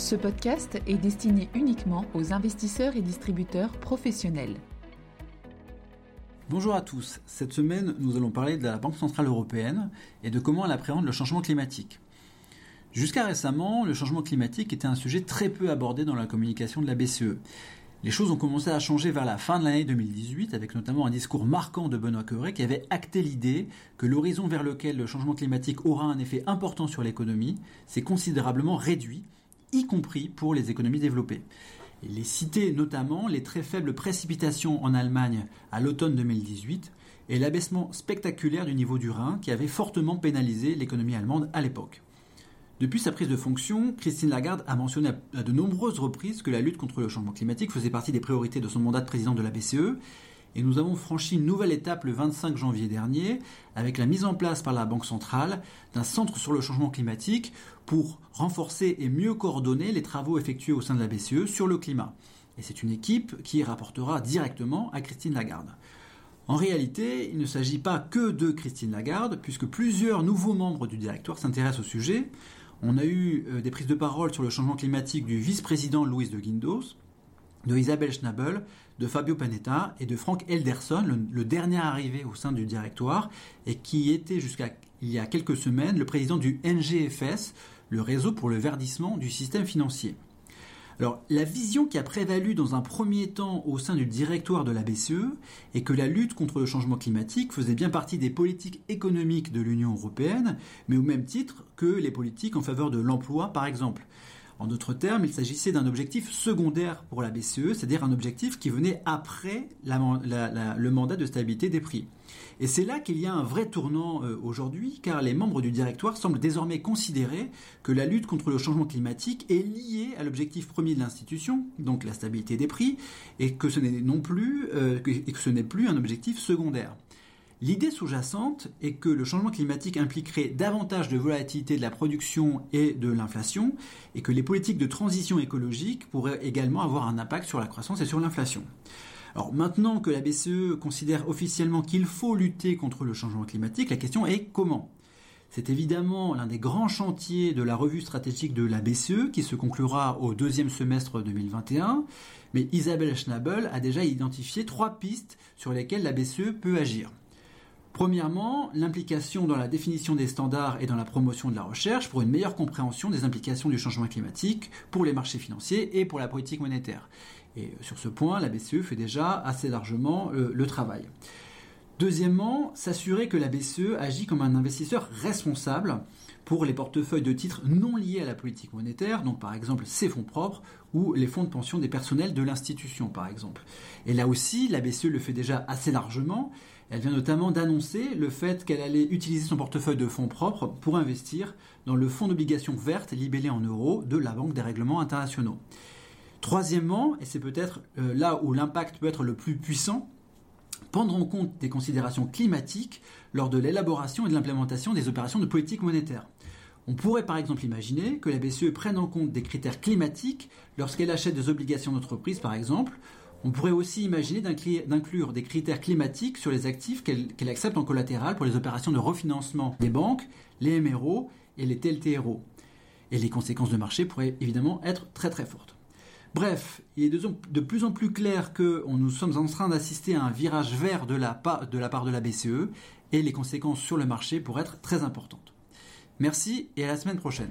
Ce podcast est destiné uniquement aux investisseurs et distributeurs professionnels. Bonjour à tous. Cette semaine, nous allons parler de la Banque Centrale Européenne et de comment elle appréhende le changement climatique. Jusqu'à récemment, le changement climatique était un sujet très peu abordé dans la communication de la BCE. Les choses ont commencé à changer vers la fin de l'année 2018, avec notamment un discours marquant de Benoît Cœuré qui avait acté l'idée que l'horizon vers lequel le changement climatique aura un effet important sur l'économie s'est considérablement réduit, y compris pour les économies développées. Il est cité notamment les très faibles précipitations en Allemagne à l'automne 2018 et l'abaissement spectaculaire du niveau du Rhin qui avait fortement pénalisé l'économie allemande à l'époque. Depuis sa prise de fonction, Christine Lagarde a mentionné à de nombreuses reprises que la lutte contre le changement climatique faisait partie des priorités de son mandat de président de la BCE. Et nous avons franchi une nouvelle étape le 25 janvier dernier avec la mise en place par la Banque centrale d'un centre sur le changement climatique pour renforcer et mieux coordonner les travaux effectués au sein de la BCE sur le climat. Et c'est une équipe qui rapportera directement à Christine Lagarde. En réalité, il ne s'agit pas que de Christine Lagarde, puisque plusieurs nouveaux membres du directoire s'intéressent au sujet. On a eu euh, des prises de parole sur le changement climatique du vice-président Louis de Guindos, de Isabelle Schnabel, de Fabio Panetta et de Frank Elderson, le, dernier arrivé au sein du directoire et qui était jusqu'à il y a quelques semaines le président du NGFS, le réseau pour le verdissement du système financier. Alors, la vision qui a prévalu dans un premier temps au sein du directoire de la BCE est que la lutte contre le changement climatique faisait bien partie des politiques économiques de l'Union européenne, mais au même titre que les politiques en faveur de l'emploi, par exemple. En d'autres termes, il s'agissait d'un objectif secondaire pour la BCE, c'est-à-dire un objectif qui venait après le mandat de stabilité des prix. Et c'est là qu'il y a un vrai tournant euh, aujourd'hui, car les membres du directoire semblent désormais considérer que la lutte contre le changement climatique est liée à l'objectif premier de l'institution, donc la stabilité des prix, et que ce n'est euh, et que ce n'est plus un objectif secondaire. L'idée sous-jacente est que le changement climatique impliquerait davantage de volatilité de la production et de l'inflation, et que les politiques de transition écologique pourraient également avoir un impact sur la croissance et sur l'inflation. Alors maintenant que la BCE considère officiellement qu'il faut lutter contre le changement climatique, la question est comment? C'est évidemment l'un des grands chantiers de la revue stratégique de la BCE qui se conclura au deuxième semestre 2021, mais Isabelle Schnabel a déjà identifié trois pistes sur lesquelles la BCE peut agir. Premièrement, l'implication dans la définition des standards et dans la promotion de la recherche pour une meilleure compréhension des implications du changement climatique pour les marchés financiers et pour la politique monétaire. Et euh, sur ce point, la BCE fait déjà assez largement euh, le travail. Deuxièmement, s'assurer que la BCE agit comme un investisseur responsable pour les portefeuilles de titres non liés à la politique monétaire, donc par exemple ses fonds propres ou les fonds de pension des personnels de l'institution par exemple. Et là aussi, la BCE le fait déjà assez largement. Elle vient notamment d'annoncer le fait qu'elle allait utiliser son portefeuille de fonds propres pour investir dans le fonds d'obligations vertes libellé en euros de la Banque des règlements internationaux. Troisièmement, et c'est peut-être euh, là où l'impact peut être le plus puissant, prendre en compte des considérations climatiques lors de l'élaboration et de l'implémentation des opérations de politique monétaire. On pourrait par exemple imaginer que la BCE prenne en compte des critères climatiques lorsqu'elle achète des obligations d'entreprise par exemple. On pourrait aussi imaginer d'inclure des critères climatiques sur les actifs qu'elle accepte en collatéral pour les opérations de refinancement des banques, les MRO et les TLTRO. Et les conséquences de marché pourraient évidemment être très très fortes. Bref, il est de, plus en plus clair que nous sommes en train d'assister à un virage vert de la, de la part de la BCE et les conséquences sur le marché pourraient être très importantes. Merci et à la semaine prochaine.